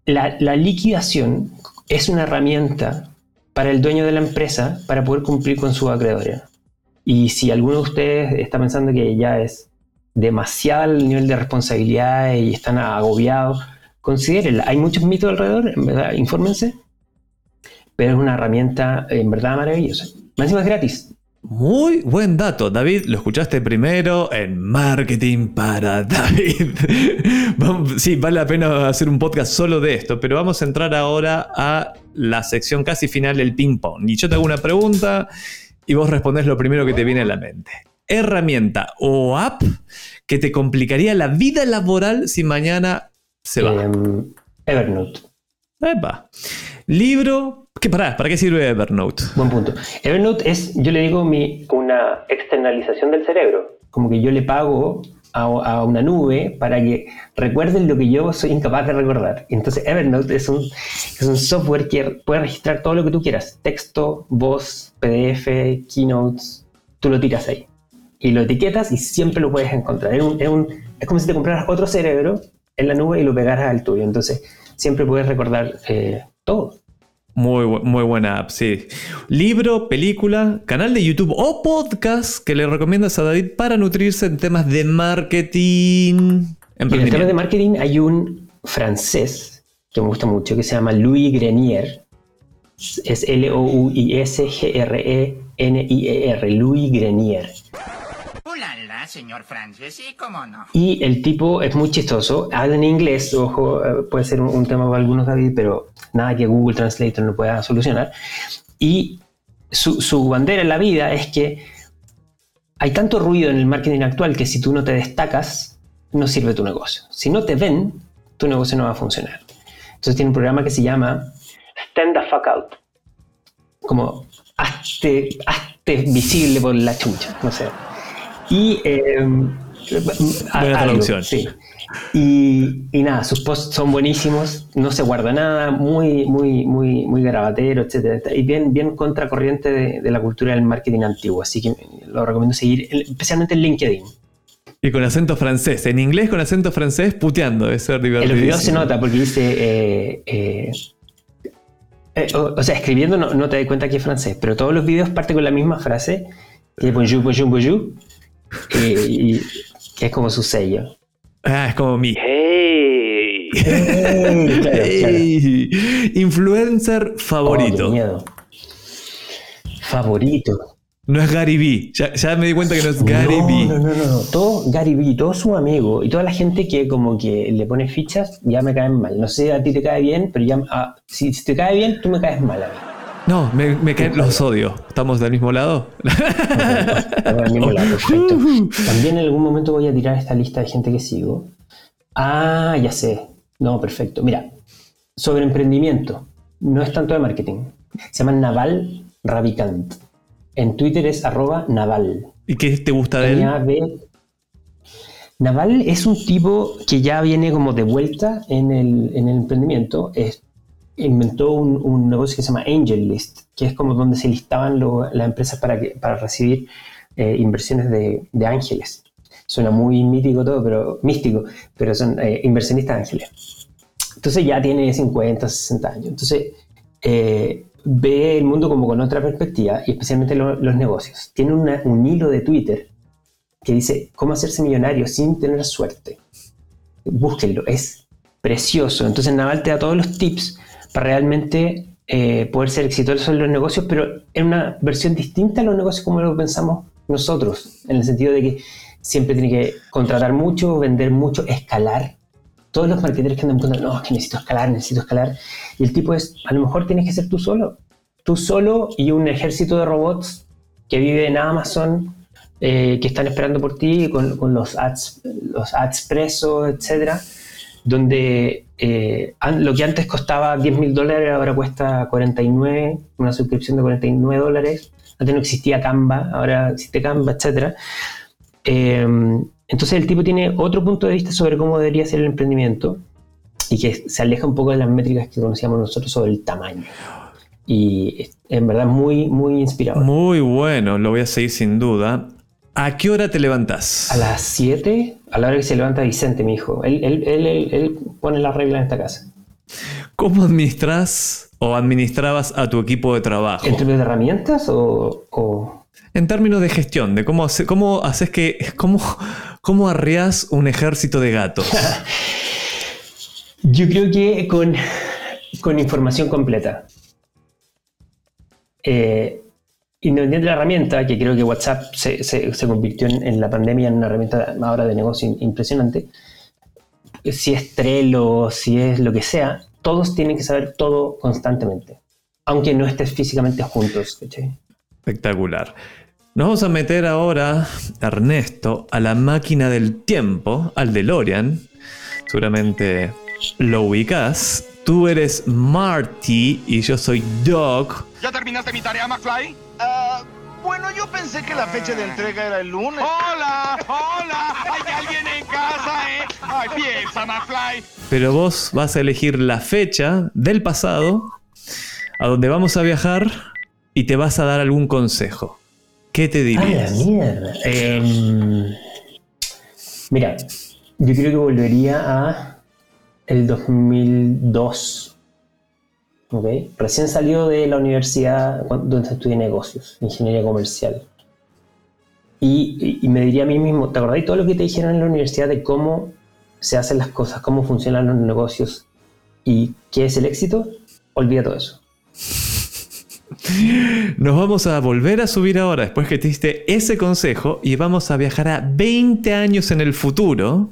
la, liquidación es una herramienta para el dueño de la empresa para poder cumplir con su acreedores. Y si alguno de ustedes está pensando que ya es demasiado el nivel de responsabilidad y están agobiados, considérenla. Hay muchos mitos alrededor, en verdad, infórmense. Pero es una herramienta en verdad maravillosa. Más es gratis. Muy buen dato, David. Lo escuchaste primero en Marketing para David. <laughs> sí, vale la pena hacer un podcast solo de esto, pero vamos a entrar ahora a la sección casi final del ping-pong. Y yo te hago una pregunta y vos respondés lo primero que te viene a la mente. Herramienta o app que te complicaría la vida laboral si mañana se va. Em, Evernote. Epa. Libro, ¿Qué, para, ¿Para qué sirve Evernote? Buen punto. Evernote es, yo le digo, mi, una externalización del cerebro. Como que yo le pago a, una nube para que recuerden lo que yo soy incapaz de recordar. Entonces Evernote es un, software que puede registrar todo lo que tú quieras. Texto, voz, PDF, keynotes. Tú lo tiras ahí. Y lo etiquetas y siempre lo puedes encontrar. Es, es, como si te compraras otro cerebro en la nube y lo pegaras al tuyo. Entonces siempre puedes recordar eh, todo. Muy, muy buena app, sí. Libro, película, canal de YouTube o podcast que le recomiendas a David para nutrirse en temas de marketing. En temas de marketing hay un francés que me gusta mucho que se llama Louis Grenier. Es L-O-U-I-S-G-R-E-N-I-E-R. Louis Grenier señor Francis, sí, cómo no. Y el tipo es muy chistoso, habla en inglés, ojo, eh, puede ser un, tema para algunos, David, pero nada que Google Translator no pueda solucionar. Y su, su bandera en la vida es que hay tanto ruido en el marketing actual que si tú no te destacas, no sirve tu negocio. Si no te ven, tu negocio no va a funcionar. Entonces tiene un programa que se llama Stand the Fuck Out. Como hazte, hazte visible por la chucha, no sé. Y. Eh, Buena traducción. Sí. Y, y, nada, sus posts son buenísimos, no se guarda nada, muy, muy, muy, muy grabatero, etc. Y bien, bien contracorriente de, la cultura del marketing antiguo. Así que lo recomiendo seguir, especialmente en LinkedIn. Y con acento francés, en inglés con acento francés puteando, eso es divertido. En los videos se nota porque dice. Eh, eh, eh, o, sea, escribiendo no, no, te das cuenta que es francés, pero todos los videos parten con la misma frase: bonjour, bonjour, bonjour <laughs> y, que es como su sello. Ah, es como mi hey. <laughs> Influencer favorito. Oh, miedo. Favorito. No es Gary Vee. Ya, me di cuenta que no es Gary no, No, no, no, Todo Gary Vee, todo su amigo y toda la gente que como que le pone fichas ya me caen mal. No sé, a ti te cae bien, pero ya ah, si, te cae bien, tú me caes mal a mí. No, me, me caen los odio. ¿Estamos del mismo lado? Estamos del mismo lado, perfecto. También en algún momento voy a tirar esta lista de gente que sigo. Ah, ya sé. No, perfecto. Mira, sobre emprendimiento. No es tanto de marketing. Se llama Naval Ravikant. En Twitter es arroba Naval. ¿Y qué te gusta de él? Naval es un tipo que ya viene como de vuelta en el, en el emprendimiento. Es inventó un, negocio que se llama Angel List, que es como donde se listaban las empresas para, recibir eh, inversiones de, ángeles. Suena muy mítico todo, pero místico, pero son eh, inversionistas ángeles. Entonces ya tiene 50, 60 años. Entonces eh, ve el mundo como con otra perspectiva y especialmente los negocios. Tiene un hilo de Twitter que dice cómo hacerse millonario sin tener suerte. Búsquenlo, es precioso. Entonces Naval te da todos los tips para realmente eh, poder ser exitoso en los negocios, pero en una versión distinta a los negocios como lo pensamos nosotros, en el sentido de que siempre tiene que contratar mucho, vender mucho, escalar. Todos los marketeers que andan buscando, no, que necesito escalar, necesito escalar. Y el tipo es, a lo mejor tienes que ser tú solo. Tú solo y un ejército de robots que vive en Amazon, eh, que están esperando por ti con, con, los ads, los ads presos, etcétera, donde eh, lo que antes costaba 10 mil dólares ahora cuesta 49, una suscripción de 49 dólares. Antes no existía Canva, ahora existe Canva, etcétera. Em, entonces el tipo tiene otro punto de vista sobre cómo debería ser el emprendimiento y que se aleja un poco de las métricas que conocíamos nosotros sobre el tamaño. Y en verdad muy, muy inspirador. Muy bueno, lo voy a seguir sin duda. ¿A qué hora te levantas? A las 7, a la hora que se levanta Vicente, mi hijo. Él, él, él, él pone las reglas en esta casa. ¿Cómo administras o administrabas a tu equipo de trabajo? ¿En términos de herramientas o, o... En términos de gestión, de cómo, hace, cómo haces que. Cómo, cómo arreas un ejército de gatos. <laughs> Yo creo que con, con información completa. Eh, independiente de la herramienta, que creo que WhatsApp se, se, se convirtió en, en, la pandemia en una herramienta ahora de negocio impresionante, si es Trello, si es lo que sea, todos tienen que saber todo constantemente, aunque no estés físicamente juntos. ¿cachai? Espectacular. Nos vamos a meter ahora, Ernesto, a la máquina del tiempo, al DeLorean. Seguramente lo ubicas. Tú eres Marty y yo soy Doc. ¿Ya terminaste mi tarea, McFly? Uh, bueno, yo pensé que la fecha de entrega era el lunes. ¡Hola! ¡Hola! ¿Hay alguien en casa, eh? ¡Ay, piensa, McFly! Pero vos vas a elegir la fecha del pasado a donde vamos a viajar y te vas a dar algún consejo. ¿Qué te dirías? ¡Ay, la mierda! Eh, mira, yo creo que volvería a el 2002. ¿Ok? Recién salió de la universidad donde estudié negocios, ingeniería comercial. Y, y, me diría a mí mismo, ¿te acordás de todo lo que te dijeron en la universidad de cómo se hacen las cosas, cómo funcionan los negocios y qué es el éxito? Olvida todo eso. <laughs> Nos vamos a volver a subir ahora después que te diste ese consejo y vamos a viajar a 20 años en el futuro.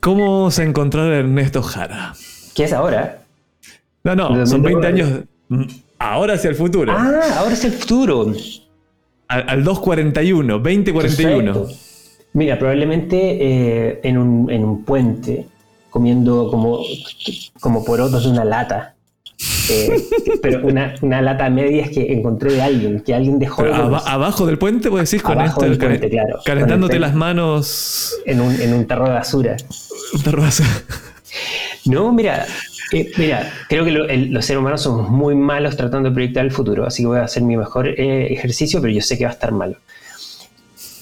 ¿Cómo vamos a encontrar a Ernesto Jara? ¿Qué es ahora? No, no, son 20 años ahora hacia el futuro. Ah, ahora hacia el futuro. Al, al 241, 2041. Perfecto. Mira, probablemente eh, en, un, en, un, puente, comiendo como, como porotos de una lata. Eh, <laughs> pero una, una, lata media es que encontré de alguien, que alguien dejó. De ab abajo del puente, vos decís, con esto, del puente, claro, calentándote las manos. En un, en un tarro de basura. <laughs> Un tarro de basura. No, mira, eh, mira, creo que lo, el, los seres humanos somos muy malos tratando de proyectar el futuro, así que voy a hacer mi mejor eh, ejercicio, pero yo sé que va a estar malo.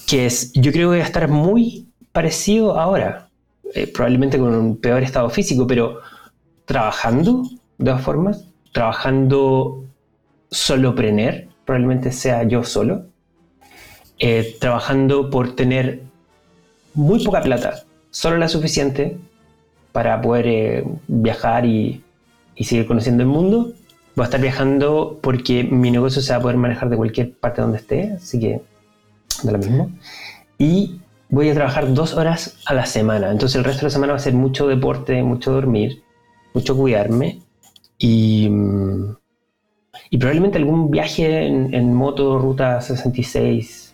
Que es, yo creo que va a estar muy parecido ahora, eh, probablemente con un peor estado físico, pero trabajando de todas formas, trabajando soloprener, probablemente sea yo solo, eh, trabajando por tener muy poca plata, solo la suficiente para poder eh, viajar y, y, seguir conociendo el mundo. Voy a estar viajando porque mi negocio se va a poder manejar de cualquier parte donde esté, así que da lo mismo. Y voy a trabajar dos horas a la semana, entonces el resto de la semana va a ser mucho deporte, mucho dormir, mucho cuidarme y, y probablemente algún viaje en, en, moto ruta 66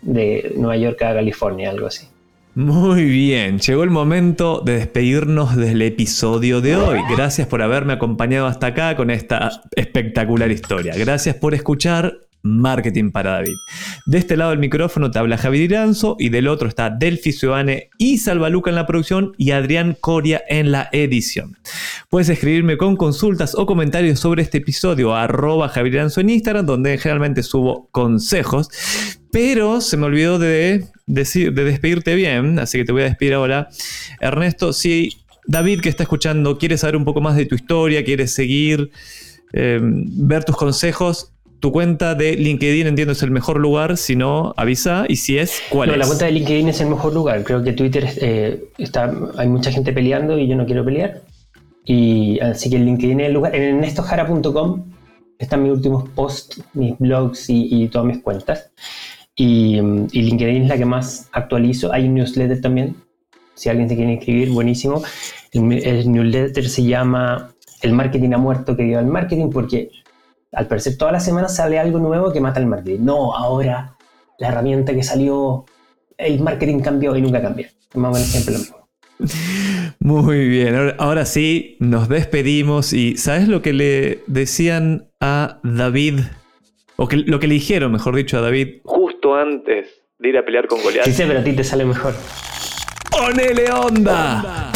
de Nueva York a California, algo así. Muy bien, llegó el momento de despedirnos del episodio de hoy. Gracias por haberme acompañado hasta acá con esta espectacular historia. Gracias por escuchar Marketing para David. De este lado del micrófono te habla Javi Diranzo y del otro está Delphi Suane y Salvaluca en la producción y Adrián Coria en la edición. Puedes escribirme con consultas o comentarios sobre este episodio a arroba Javi Diranzo en Instagram, donde generalmente subo consejos. Pero se me olvidó de, decir, de despedirte bien, así que te voy a despedir ahora. Ernesto, si David que está escuchando quiere saber un poco más de tu historia, quiere seguir, eh, ver tus consejos, tu cuenta de LinkedIn entiendo es el mejor lugar, si no, avisa. Y si es, ¿cuál No, es? la cuenta de LinkedIn es el mejor lugar. Creo que Twitter eh, está, hay mucha gente peleando y yo no quiero pelear. Y así que el LinkedIn es el lugar. En ernestojara.com están mis últimos posts, mis blogs y, y todas mis cuentas. Y, y LinkedIn es la que más actualizo. Hay un newsletter también. Si alguien se quiere inscribir, buenísimo. El, el newsletter se llama El marketing ha muerto, que viva el marketing, porque al parecer todas las semanas sale algo nuevo que mata el marketing. No, ahora la herramienta que salió, el marketing cambió y nunca cambia. Más o menos siempre lo mismo. <laughs> Muy bien, ahora, ahora sí, nos despedimos. ¿Y sabes lo que le decían a David? O que, lo que le dijeron, mejor dicho, a David justo antes de ir a pelear con Goliath. Sí, sé, pero a ti te sale mejor. ¡Ponele onda!